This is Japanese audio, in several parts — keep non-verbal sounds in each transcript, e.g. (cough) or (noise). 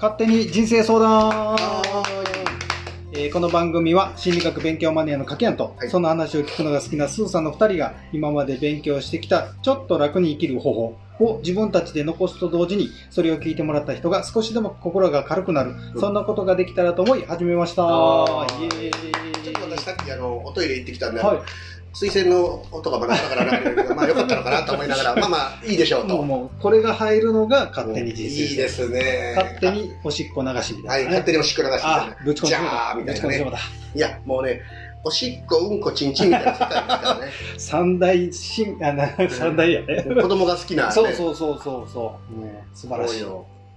勝手に人生相談。えーこの番組は心理学勉強マニアのかけやんと、はい。その話を聞くのが好きなスーさんの2人が今まで勉強してきたちょっと楽に生きる方法を自分たちで残すと同時にそれを聞いてもらった人が少しでも心が軽くなる、うん。そんなことができたらと思い始めました。あーイエーイ。ちょっと私さっきあのおトイレ行ってきたんで、はい水洗の音がバラバラバラ流れるけど、まあよかったのかなと思いながら、まあまあいいでしょうと。もうもうこれが入るのが勝手に人生いいですね。勝手におしっこ流しみたはい、な、ね勝手におしっこ流しみたいな。ぶち込んじゃあみたいなね。ぶち込んだいや、もうね、おしっこ、うんこ、ちんちんみたいな世界ですからね。三大新あな三大やね、子供が好きな、ね。そうそうそうそうそう、もう素晴らしい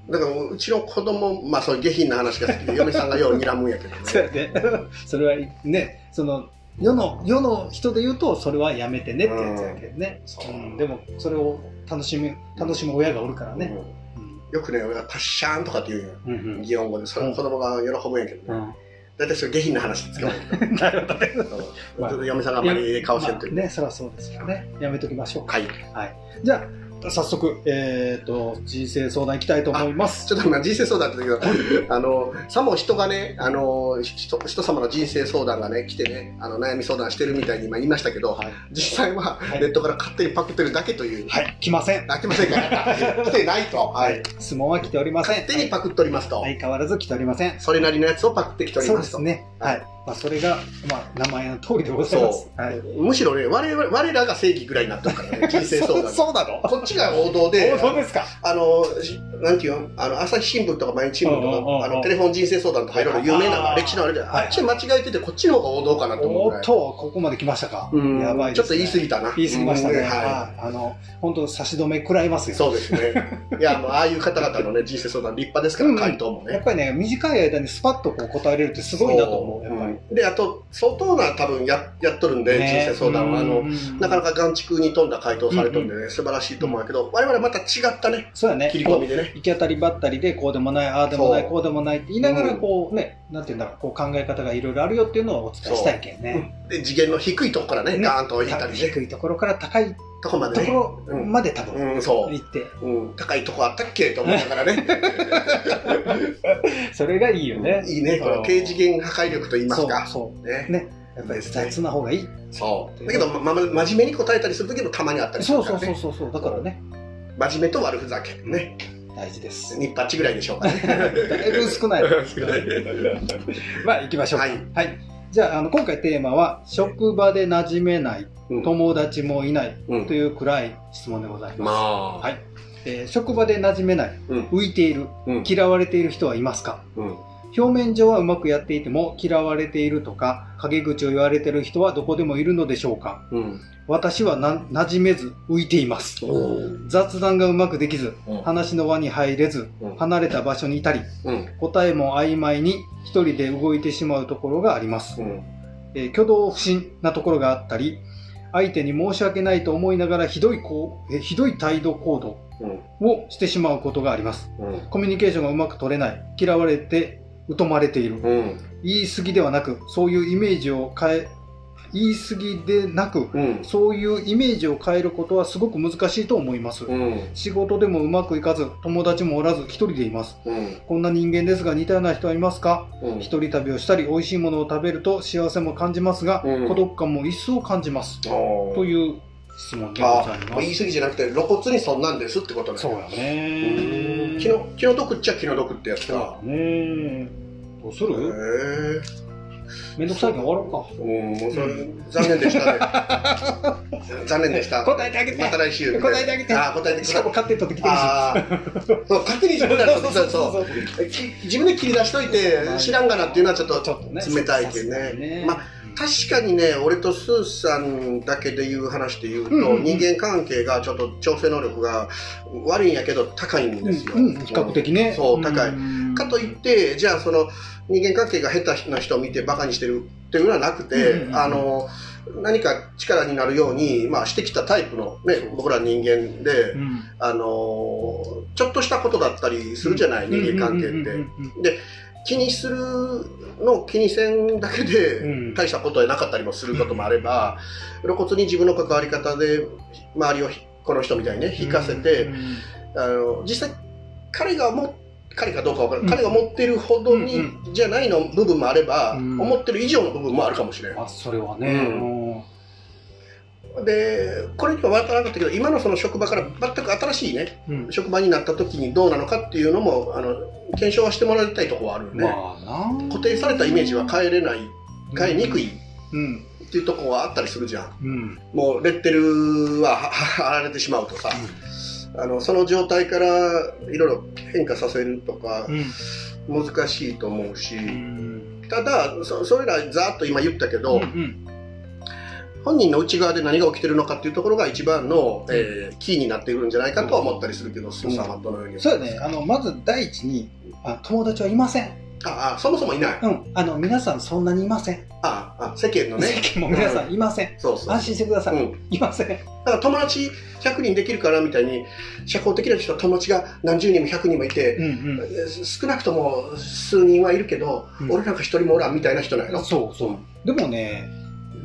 だからうちの子供、まあそういう下品な話が好きで、嫁さんがよう睨むんやけどそうね。やね。それはね、その、世の、世の人で言うと、それはやめてねってやつやけどね。そううんでも、それを楽しむ、楽しむ親がおるからね。うんよくね、俺がパッシャーンとかって言うんよ。うん。うん擬音語で、それ子供が喜ぶんやけどね。うん。大体それ下品な話で使う。(laughs) なるほどね。まあ嫁さんがあんまり顔してるという。まあね、そりゃそうですよね。やめときましょうか。はい。じゃあ、早速、えっ、と、人生相談いきたいと思います。ちょっとまあ人生相談って言うけど、(laughs) あの、さも人がね、あの、人人様の人生相談がね、来てね、あの、悩み相談してるみたいに今言いましたけど、はい。実際ははいネットから勝手にパクってるだけという。はい、来ません。あ、来ませんか (laughs) 来てないと。はい。質問は来ておりません。勝手にパクっておりますと。相変わらず来ておりません。それなりのやつをパクってきておりそうまと。ですすね。はい。まあ、それが、まあ、名前の通りでございます。はい。むしろね我々、我らが正義ぐらいになってるからね、(laughs) 人生相談。そうなの？こっちが王道で、(laughs) 本当ですか？あの、しなんていうの？あの、朝日新聞とか毎日新聞とか、あの、テレフォン人生相談とかいろいろ有名な歴史のあれで、はいあっち間違えてて、こっちの方が王道かなと思うぐらい。おっと、ここまで来ましたか？うんやばい。ちょっと言い過ぎたな。言い過ぎましたね。うんははい。あの、本当差し止め食らいますい。よ。そうですね。いや、もう、ああいう方々のね、人生相談立派ですから、うん回答もね。やっぱりね、短い間にスパッとこう答えれるってすごいなと思う、やっぱり。うんで、あと、相当な多分ややっとるんで、人生相談は。あの、なかなか。か眼蓄に富んだ回答されとるんでね、素晴らしいと思うけど、我々はまた違ったね、そうやね。切り込みでね。行き当たりばったりで、こうでもない、ああでもない、こうでもないって言いながら、うんこうね、なんていうんだろう、こう考え方がいろいろあるよっていうのをお伝えしたいけんね。で、次元の低いとこからね、ねガーンと引いたりね、低いところから高いとこまでね。ところまで多分うん、そ行って、う。うん、高いとこあったっけ？と思いながらね。(laughs) それがいいよね。いいね、この低次元破壊力と言いますか。そうねそう。ね。やっぱり雑な方がいい。そう。だけど、ま、ま真面目に答えたりするときもたまにあったりすそうそうるからね。そうそうそう。だからね、真面目と悪ふざけ。ね。大事です。日八ぐらいでしょうかね。(laughs) だいぶ少ない。少ないまあ、行きましょうか。ははいい。じゃあ、あの、今回テーマは、職場で馴染めない、うん友達もいないうんという暗い質問でございます。まあ。はい。えー職場で馴染めない、うん浮いている、うん。嫌われている人はいますか？うん。表面上はうまくやっていても嫌われているとか陰口を言われている人はどこでもいるのでしょうか？うん。私はな馴染めず浮いていますお雑談がうまくできずうん話の輪に入れずうん離れた場所にいたりうん。答えも曖昧に一人で動いてしまうところがあります、うん。えー挙動不審なところがあったり相手に申し訳ないと思いながらひどいこうえーひどい態度行動うん。をしてしまうことがありますうん。コミュニケーションがうまく取れない嫌われて疎まれているうん。言い過ぎではなくそういうイメージを変え言い過ぎでなくうん。そういうイメージを変えることはすごく難しいと思います、うん。仕事でもうまくいかず友達もおらず一人でいますうん。こんな人間ですが似たような人はいますか？うん。一人旅をしたり美味しいものを食べると幸せも感じますが、うん孤独感も一層感じますという質問でごあざいます言い過ぎじゃなくて露骨にそんなんですってことね。そうやね。気の気の毒っちゃ気の毒ってやつそうかやね。どうすへるえめんどくさいから終わろうか。うんもうそれ残念でしたね。(laughs) 残念でした。答えてあげて。また来週答えてあげて。あ答えてくしかも勝手に取ってきてるし。そう勝手に自分らでそうそうそう。き自分で切り出しといて知らんがなっていうのはちょっと冷たいけどね。まあ確かにね俺とスーさんだけで言う話で言うと、うんうんうん。人間関係がちょっと調整能力が悪いんやけど高いんですよ、うんうん比較的ね。そう高い。うん。かといってじゃあその人間関係が下手な人を見てバカにしてるっていうのはなくて、うんうんうんあの何か力になるように、まあ、してきたタイプの、ね、僕ら人間で、うん。あのちょっとしたことだったりするじゃない、人間関係って。うんうんうん。うん気にするのを気にせんだけでうん。大したことはなかったりもすることもあれば、露骨に自分の関わり方で周りをひこの人みたいにね引かせて、うん。あの実際彼が思っ彼かどうかわからうん。ない、彼が思ってるほどに、うんじゃないの部分もあれば、うん。思ってる以上の部分もあるかもしれない。あそれはね、うんで、これには分からなかったけど、今のその職場から全く新しいね、うん。職場になった時にどうなのかっていうのも、あの、検証はしてもらいたいところはあるよね。まあな。固定されたイメージは変えれない、変えにくいうん。っていうところはあったりするじゃん。うん。もうレッテルはは貼られてしまうとさ、あのその状態からいろいろ変化させるとかうん。難しいと思うし、うん。ただそそれらざーっと今言ったけど、うんうん本人の内側で何が起きてるのかっていうところが一番の、えーキーになっているんじゃないかとは思ったりするけど、スーさんはどのように。そうやね。あのまず第一にあ友達はいません。ああそもそもいない、うん。あの皆さんそんなにいません、ああ世間のね。世間も皆さんいません、そうそう。安心してください、うん、いません。だから友達100人できるからみたいに社交的な人は友達が何十人も100人もいて、うんうん。少なくとも数人はいるけど、うん。俺なんか一人もおらんみたいな人なんやろ、そうそう。でもね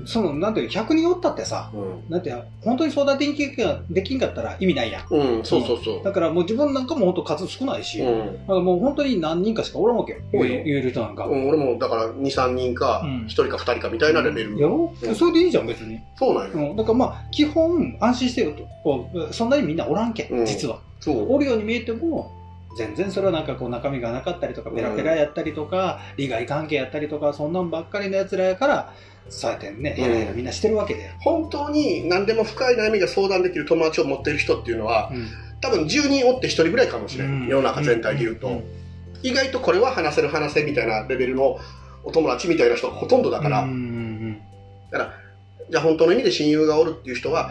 そのなんていう100人おったってさうん。なんて本当に相談できんかできんかったら意味ないやん。うん、そうそうそう。だからもう自分なんかも本当数少ないし、うん。だからもう本当に何人かしかおらんわけよ。言多い言える人なんか、うん、俺もだから2、3人かうん、1人か2人かみたいなレベル。やろ、うん。それでいいじゃん別に、そうなんよ。うん、だからまあ基本安心してよと。そんなにみんなおらんけん。実は。そう。おるように見えても全然それはなんかこう中身がなかったりとかペラペラやったりとか、利害関係やったりとかそんなんばっかりのやつらやからそうやってねうん。ヘラヘラみんなしてるわけで、本当に何でも深い悩みが相談できる友達を持っている人っていうのは、うん。多分10人おって1人ぐらいかもしれん。世の中全体で言うと。ん意外とこれは話せる話せみたいなレベルのお友達みたいな人がほとんどだから、うん。うんじゃあ本当の意味で親友がおるっていう人は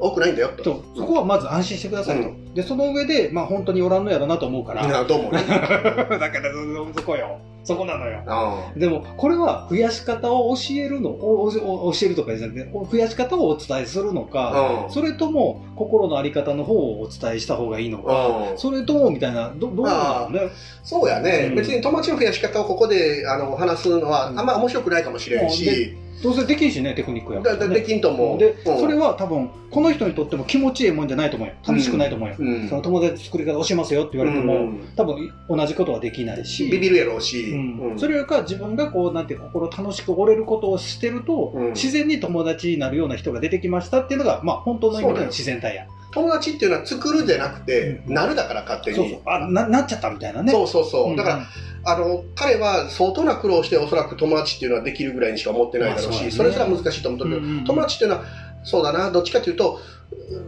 多くないんだよと。とそこはまず安心してくださいと、うでその上で、まあ、本当におらんのやろなと思うから、いやどうもね。(laughs) だからそそこよ。そこなのよ。あでもこれは増やし方を教えるのお教えるとかじゃなくて増やし方をお伝えするのか、うんそれとも心の在り方の方をお伝えした方がいいのか、あそれともみたいなどどうなのね。そうやね、うん。別に友達の増やし方をここであの話すのはあうん。んま面白くないかもしれんし、どうせできんしねテクニックやかだできんと思う。で、うん。それは多分この人にとっても気持ちいいもんじゃないと思うよ。楽しくないと思うよ、うん。その友達作り方教えますよって言われても、うん。多分同じことはできないし。ビビるやろうし、それよりか自分がこうなんて心楽しく折れることをしてると、うん。自然に友達になるような人が出てきましたっていうのが、まあ、本当の意味での自然体や友達っていうのは作るじゃなくて、うん。なるだから勝手に。そうそう。あななっちゃったみたいなね。そうそうそう。うん。だから、あの彼は相当な苦労しておそらく友達っていうのはできるぐらいにしか思ってないだろうし、まあそうだね。それすら難しいと思ってるけど、うんうん友達っていうのはそうだなどっちかというと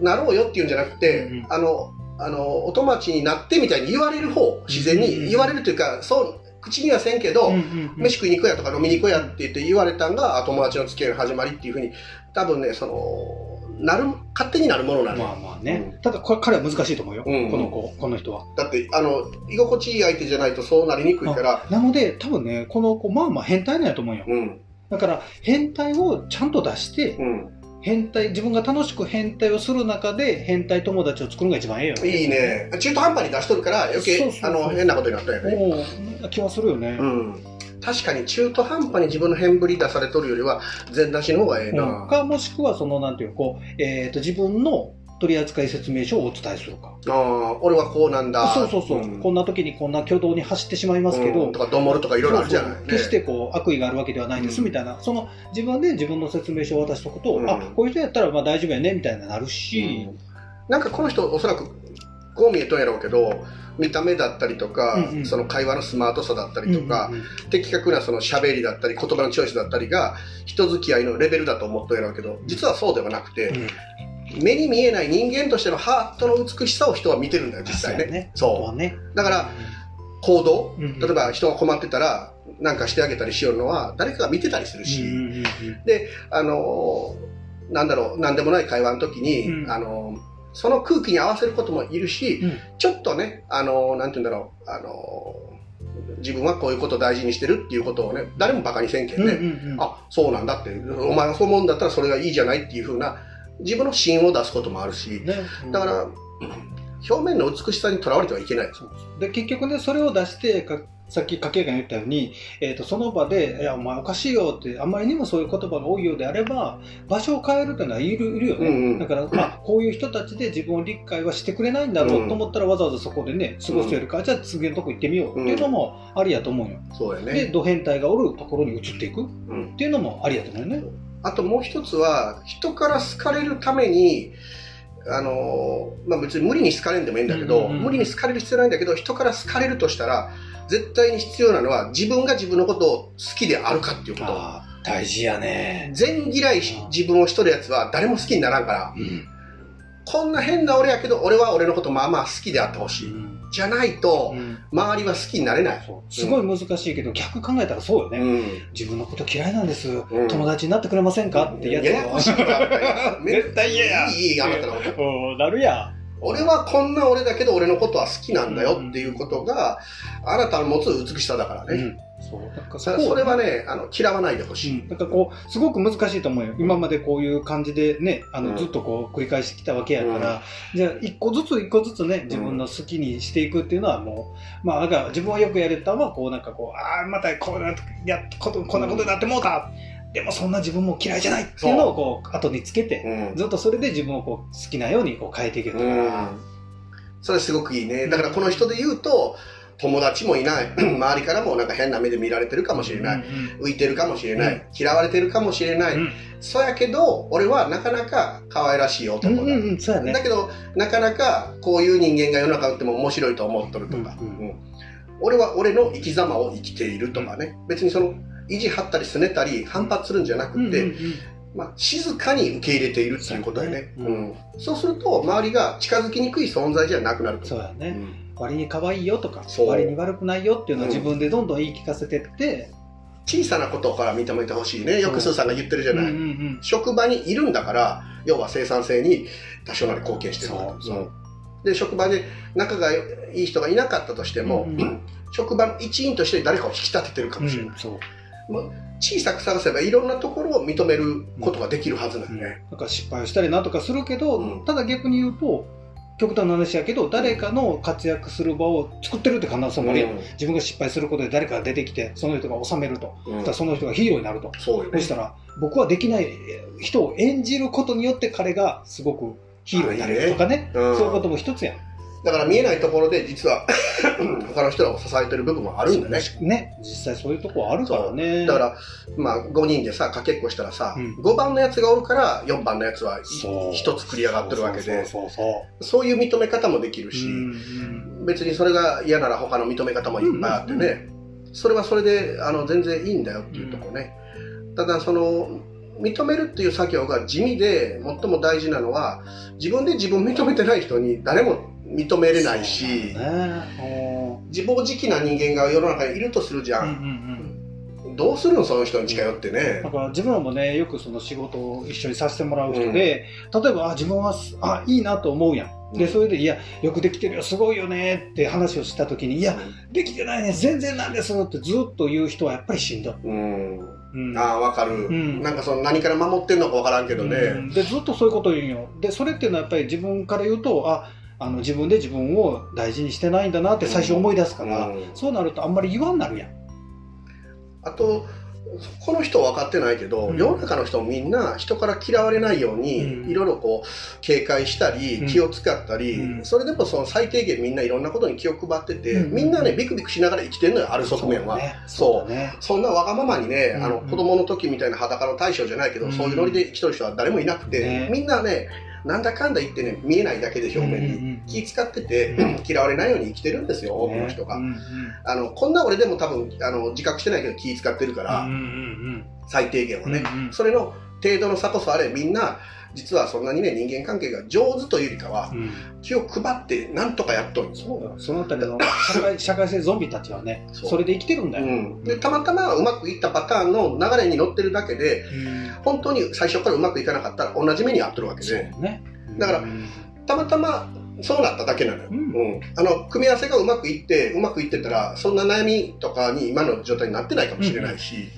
なろうよっていうんじゃなくて、うんうん。あのあのお友達になってみたいに言われる方自然に。言われるというか、そう口にはせんけど、うんうんうん。飯食いに行こうやとか飲みに行こうやって言って言われたんがあ友達の付き合いの始まりっていうふうに多分ねそのなる勝手になるものなの。よ、まあまあね、うん。ただこれ彼は難しいと思うよ、うん。この子この人は。だってあの居心地いい相手じゃないとそうなりにくいから。なので多分ねこの子まあまあ変態なんやと思うよ。うん。だから変態をちゃんと出してうん。変態自分が楽しく変態をする中で変態友達を作るのが一番ええよいいね。中途半端に出しとるから余計あの変なことになったよね。気はするよね、うん確かに中途半端に自分の変ぶり出されとるよりは全出しの方がええな、うん。かもしくはそのなんていうのこう、えー、と自分の取扱説明書をお伝えするか。ああ俺はこうなんだ。そうそうそう、ん。こんな時にこんな挙動に走ってしまいますけど、うん。とかどもるとかいろいろあるじゃない。そうそう。決してこう悪意があるわけではないですうん。みたいな、その自分で自分の説明書を渡しとくと、うん。あこういう人やったらまあ大丈夫やねみたいになるし、なんかこの人おそらくこう見えとんやろうけど見た目だったりとか、うんうん。その会話のスマートさだったりとか、うんうん的確なその喋りだったり言葉のチョイスだったりが人付き合いのレベルだと思っとんやろうけど実はそうではなくて、うん。目に見えない人間としてのハートの美しさを人は見てるんだよ実際ね。そうやね。だから行動、うん例えば人が困ってたらなんかしてあげたりしようのは誰かが見てたりするし、うんうんうんあのーなんだろうなんでもない会話の時に、うん。あのーその空気に合わせることもいるし、うん。ちょっとね、あのーなんて言うんだろう、あのー自分はこういうことを大事にしてるっていうことをね、誰もバカにせんけんね、うんうんうん。あ、そうなんだって、お前がそう思うんだったらそれがいいじゃないっていうふうな、自分の芯を出すこともあるし、ね。だから、表面の美しさにとらわれてはいけない。で結局ねそれを出してかさっき家計が言ったように、えっ、と、その場で、いや、お前おかしいよって、あんまりにもそういう言葉が多いようであれば、場所を変えるというのはいるいるよね。うんうんだから、あ、こういう人たちで自分を理解はしてくれないんだろうと思ったら、わざわざそこでね、過ごすよりか、じゃあ次のとこ行ってみようっていうのもありやと思うよ。で、そうやね。ド変態がおるところに移っていくっうんていうのもありやと思うよね。あともう一つは、人から好かれるために、あのーまあ、別に無理に好かれんでもいいんだけど、うんうんうん無理に好かれる必要ないんだけど、人から好かれるとしたら、絶対に必要なのは、自分が自分のことを好きであるかっていうこと。大事やね。全嫌いし自分をしとるやつは誰も好きにならんから、うん。こんな変な俺やけど、俺は俺のことまあまあ好きであってほしい。じゃないと、うん周りは好きになれない。すごい難しいけど、逆考えたらそうよね。うん。自分のこと嫌いなんです、ん友達になってくれませんかってやつややこしい絶対嫌やいいいいあなたのこと。うんなるや俺はこんな俺だけど俺のことは好きなんだよっていうことが、あなたの持つ美しさだからね。うん。そう。なんかそこそれはね、あの嫌わないでほしい。うん、なんかこうすごく難しいと思うよ。今までこういう感じでねあの、うん。ずっとこう繰り返してきたわけやから、じゃあ一個ずつ一個ずつね自分の好きにしていくっていうのはもうまあだから自分はよくやれたのはこうなんかこうああまたこうなやことこんなことになってもうた、でもそんな自分も嫌いじゃないっていうのをこう後につけて、うん。ずっとそれで自分をこう好きなようにこう変えていけるから、それすごくいいね。だからこの人で言うと、友達もいない。(clears throat) 周りからもなんか変な目で見られてるかもしれない。うん浮いてるかもしれない。嫌われてるかもしれない。うん。そうやけど、俺はなかなか可愛らしいうん男だ。うんうんそうやね。だけど、なかなかこういう人間が世の中におっても面白いと思っとるとか、うんうん。うん。俺は俺の生き様を生きているとかね、別にその意地張ったりすねたり反発するんじゃなくて、うんうんうん。まあ、静かに受け入れているっていうことだよね。そううねん。そうすると周りが近づきにくい存在じゃなくなると。そうやね、うん。割に可愛いよとか割に悪くないよっていうのをうん。自分でどんどん言い聞かせてって、小さなことから認めてほしいね。よくスーさんが言ってるじゃない。うんうん職場にいるんだから、要は生産性に多少なり貢献してるそう。そう。で、職場で仲がいい人がいなかったとしても、うんうん。(clears throat) 職場の一員として誰かを引き立ててるかうんもしれない。うんそう小さく探せばいろんなところを認めることができるはずなんだね。なんか失敗をしたりなんとかするけど、うん。ただ逆に言うと極端な話やけど誰かの活躍する場を作ってるって可能性もあるやん、自分が失敗することで誰かが出てきてその人が収めると、うん。その人がヒーローになると、そうよね。そしたら僕はできない人を演じることによって彼がすごくヒーローになれるとかね。うん。そういうことも一つやんだから見えないところで実は (laughs) 他の人らを支えてる部分もあるんだね。ね。実際そういうとこあるからね。だから、まあ、5人でさ、かけっこしたらさ、うん。5番のやつがおるから、4番のやつはそう。1つ繰り上がってるわけで、そうそうそうそう。いう認め方もできるし、別にそれが嫌なら他の認め方もいっぱいあってね、それはそれであの全然いいんだよっていうところね。ただ、その、認めるっていう作業が地味で最も大事なのは、自分で自分認めてない人に誰も認めれないし、ね。自暴自棄な人間が世の中にいるとするじゃうんうんん。うん。どうするのその人に近寄ってね。だ。から自分らもねよくその仕事を一緒にさせてもらう人で、例えばあ自分はすあいいなと思うやん。でうん。それでいやよくできてるよすごいよねって話をした時にいやできてないね全然なんですってずっと言う人はやっぱりしんどい、うん。うん。ああ、わかる、ん。なんかその何から守ってんのかわからんけどね。うん。でずっとそういうことを言うんよ。でそれっていうのはやっぱり自分から言うとああの自分で自分を大事にしてないんだなって最初思い出すから、うん。そうなるとあんまり言わんなるやん。あと、この人は分かってないけど、うん。世の中の人もみんな人から嫌われないように、うん。いろいろこう警戒したり、うん。気を使ったり、うん。それでもその最低限みんないろんなことに気を配ってて、うん。みんなねビクビクしながら生きてるのよある側面は。そうだね。そんなわがままにね、あのうん子供の時みたいな裸の大将じゃないけど、うん。そういうノリで生きとる人は誰もいなくて、ね。みんなね、なんだかんだ言ってね、見えないだけで表面に。うんうんうん気使ってて、嫌われないように生きてるんですよ、多くの人が。ねあのこんな俺でも多分あの自覚してないけど気使ってるから、うんうんうん。最低限はね、うんうん。それの程度の差こそあれみんな実はそんなにね人間関係が上手というよりかはうん。気を配ってなんとかやっとる。んですよ、そうそのあたりの (laughs) 社会社会性ゾンビたちはねそれで生きてるんだよ、うん、でたまたまうまくいったパターンの流れに乗ってるだけで本当に最初からうまくいかなかったら同じ目に遭ってるわけで。ね。だからうんたまたまそうなっただけなの。よ、うん。うん。あの組み合わせがうまくいってうまくいってたらそんな悩みとかに今の状態になってないかもしれないし、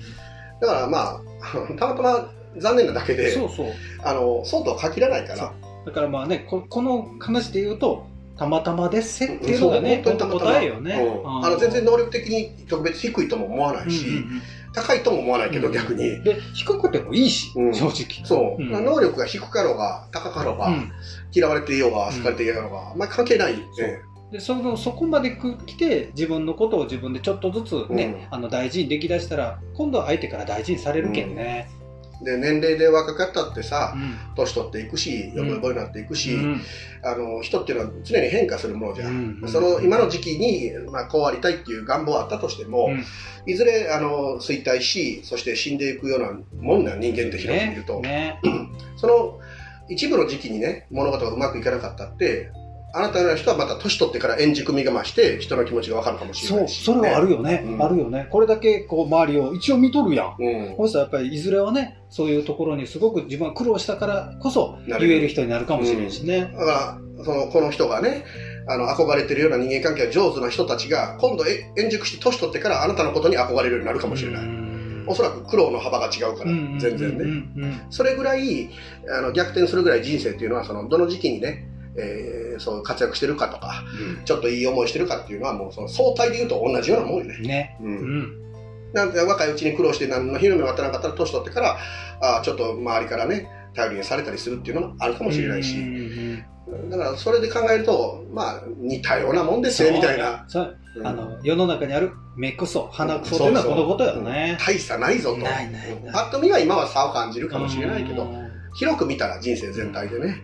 だからまあ (laughs) たまたま残念なだけでそうそう。あのそうとは限らないから。だからまあねここの話で言うとたまたまですせっていうのがね、本当に答えよね。うん。あの全然能力的に特別低いとも思わないし、うんうん。高いとも思わないけど、うん逆に。で、低くてもいいし、うん。正直。そう、うん。能力が低かろうが、高かろうが、うん。嫌われていようが、好かれていようが、あんまり関係ないんで。でそのそこまで来て自分のことを自分でちょっとずつね、あの大事にできだしたら今度は相手から大事にされるけんね。で、年齢で若かったってさう、ん。年取っていくし、よぼよぼになっていくし、うん。あの、人っていうのは常に変化するものじゃん。うん。その今の時期に、まあ、こうありたいっていう願望はあったとしても、うん。いずれあの衰退し、そして死んでいくようなもんな人間って広く見ると、ね。(clears throat) その一部の時期にね、物事がうまくいかなかったって、あなたのような人はまた年取ってから円熟味が増して、人の気持ちがわかるかもしれそないし、うそれはあるよね、うん。あるよね。これだけこう周りを一応見とるやん。うん。そしたらやっぱりいずれはねそういうところにすごく自分は苦労したからこそ言える人になるかもしれんしね、だから、その、この人がね、あの、憧れてるような人間関係が上手な人たちが、今度え円熟して年取ってからあなたのことに憧れるようになるかもしれない。うん。おそらく苦労の幅が違うから、うん全然ね。うんうん。それぐらいあの逆転するぐらい人生っていうのはそのどの時期にね、えーそう活躍してるかとかちょっといい思いしてるかっていうのはもうその相対で言うと同じようなもんよね。ね、う、うん。んなんて若いうちに苦労して何の夢も当たらなかったら年取ってからあちょっと周りからね頼りにされたりするっていうのもあるかもしれないし、うんだからそれで考えるとまあ似たようなもんですよみたいな、そう。うん。あの世の中にある目くそ鼻くそっていうのはこのことよね。うん。大差ないぞと。ないないない。パッと見は今は差を感じるかもしれないけどうん。広く見たら人生全体でね、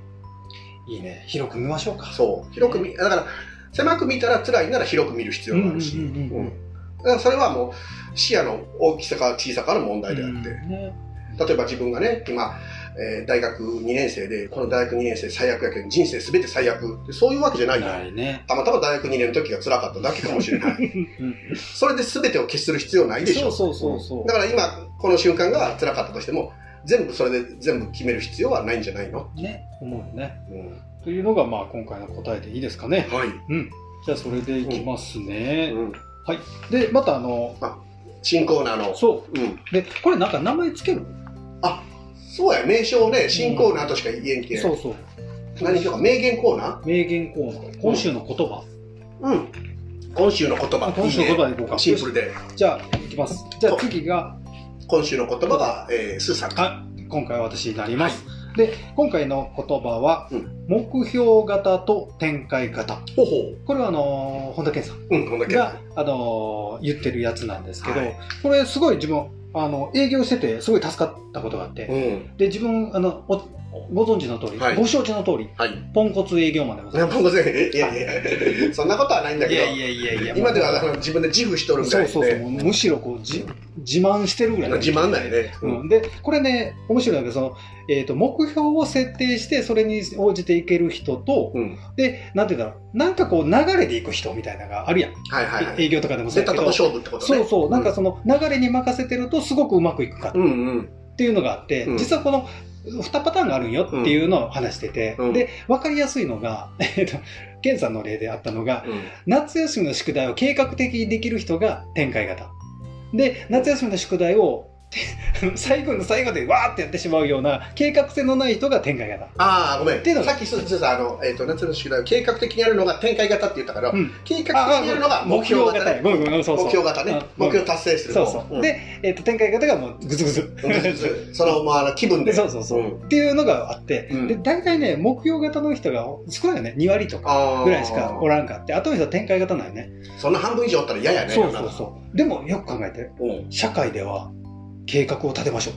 いいね。広く見ましょうか。そう。広く見だから狭く見たら辛いなら広く見る必要があるし、だからそれはもう視野の大きさか小さかの問題であって、うんね。例えば自分がね今、えー大学2年生でこの大学2年生最悪やけど人生全て最悪。でそういうわけじゃないよ。ないね。たまたま大学2年の時が辛かっただけかもしれない。うんそれで全てを消しする必要ないでしょ。そうそうそうそう。だから今この瞬間が辛かったとしても全部それで全部決める必要はないんじゃないの、ね思うね。うん。というのがまあ今回の答えでいいですかね。はい、うん。じゃあそれでいきますね、うん、でまたあの新コーナーの。そう。ん。うでこれなんか名前つける？そうや。名称ね新コーナーとしか言えんけ、そうそう。何しようか？名言コーナ名言コーナー。今週の言葉、ーうん。今週の言葉。今週の言葉でいこうか。シンプルで。じゃあいきます。じゃあ次が今週の言葉が、えー、スーさん。あ今回は私になります、で今回の言葉は、うん。目標型と展開型。ほうほこれはあのー本田健さんううんこんだけが、あのー言ってるやつなんですけど、はい。これすごい自分あの営業しててすごい助かったことがあって、うん。で自分あのおご存知の通り、はい。ご承知の通りはい。ポンコツ営業マンでございま (laughs) いやいやいやそんなことはないんだけど。すいやいやいやいや。今ではあの自分で自負しとるぐらいで。そうそうそう、むしろこうじ自慢してるぐらい。自慢だよね、うん、でこれね面白いのがその、えー、と目標を設定してそれに応じていける人と、うん。でなんていうんだろうなんかこう流れでいく人みたいなのがあるやん、はいはいはい。営業とかでもそう出やけど。勝負ってことね。そうそう。なんかその流れに任せてるとすごくうまくいくかうんうん。っていうのがあって、うん。実はこの2パターンがあるんよっていうのを話してて、うん。で分かりやすいのが、(laughs) えっと、ケンさんの例であったのがうん。夏休みの宿題を計画的にできる人が展開型。で夏休みの宿題を最後の最後でわーってやってしまうような計画性のない人が展開型。ああごめん。っていうのが。さっきすずさあの、えー、と夏の宿題を計画的にやるのが展開型って言ったから、うん。計画的にやるのが目標型ね目標型。ね、うん目標達成するそうそう、ん。で、えっと展開型がもうグズグズ。うんその、まあ気分で。そうそうそう、うん。っていうのがあって、うん。で大体ね目標型の人が少ないよね。2割とかあー。ぐらいしかおらんかって。あとの人は展開型なんよね。そんな半分以上おったら嫌やね。そうそうそう。でもよく考えて。社会では計画を立てましょ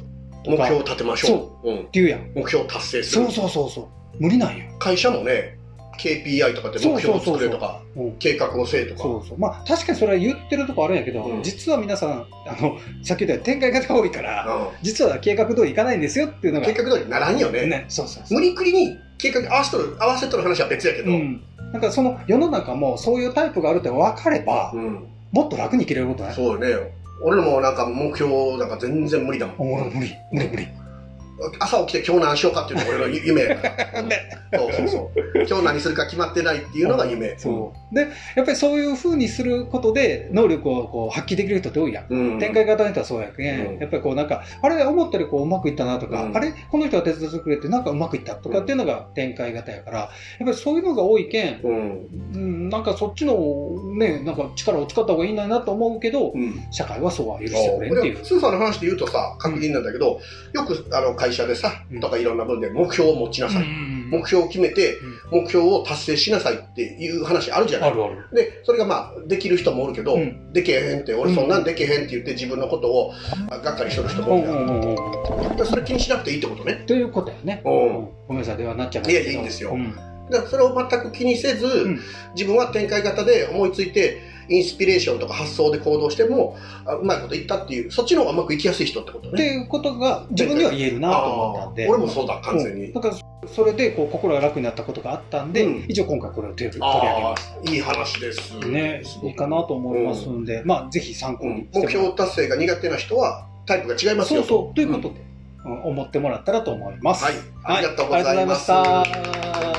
う目標を立てましょう。うん。っていうやん目標を達成する。そうそうそうそう無理なんよ、会社もね、KPI とかって目標を作れとか、うん、計画をせえとか。そうそうまあ確かにそれは言ってるとこあるんやけど、うん実は皆さんあのさっき言ったように展開型が多いからう実は計画通りいかないんですよっていうのん。が計画通りにならんよね。ねそうそうそう無理くりに計画合わせとる、合わせとる話は別やけど。うん。うん、なんかその世の中もそういうタイプがあるって分かれば、もっと楽に生きれることない？そうよね。俺らもなんか目標なんか全然無理だもん。俺無理無理無理朝起きて今日何しようかっていうのが俺の夢やから。ね (laughs) そうそうそう。今日何するか決まってないっていうのが夢。そう。で、やっぱりそういう風にすることで、能力をこう発揮できる人って多いやん。うん。展開型の人はそうやけん、うんやっぱりこうなんか、あれ、思ったよりこううまくいったなとか、うんあれ、この人が手伝ってくれてなんかうまくいったとかっていうのが展開型やから、やっぱりそういうのが多いけん、うん。うん、なんかそっちのね、なんか力を使った方がいいんだなと思うけど、うん。社会はそうは許してくれんっていう。スーさんの話で言うとさ、確認なんだけど、よくあの会社でさうん、とかいろんな分で目標を持ちなさい。目標を決めて、目標を達成しなさいっていう話あるじゃない。あるある。で、それがまあ、できる人もおるけど、うん。できへんって、俺そんなんできへんって言って自分のことをあがっかりしとる人もいるうんうんそれ気にしなくていいってことね。ということやね。うん。うん。ごめんなさい、ではなっちゃいまけど。いやいいんですよ。うん。だからそれを全く気にせず、ん。自分は展開型で思いついて、インスピレーションとか発想で行動しても、あうまいこと言ったっていう、そっちの方がうまくいきやすい人ってことね。っていうことが自分には言えるなと思ったんで。俺もそうだ、完全に。うんだからそれでこう心が楽になったことがあったんで、うん一応今回これを取り取り上げあましあ、いい話です。た。ね、いいかなと思いますんで、まあぜひ参考うんに目標達成が苦手な人はタイプが違いますよそうそう、ということで、うん思ってもらったらと思います。はい、ありがとうございます。はありがとうございました。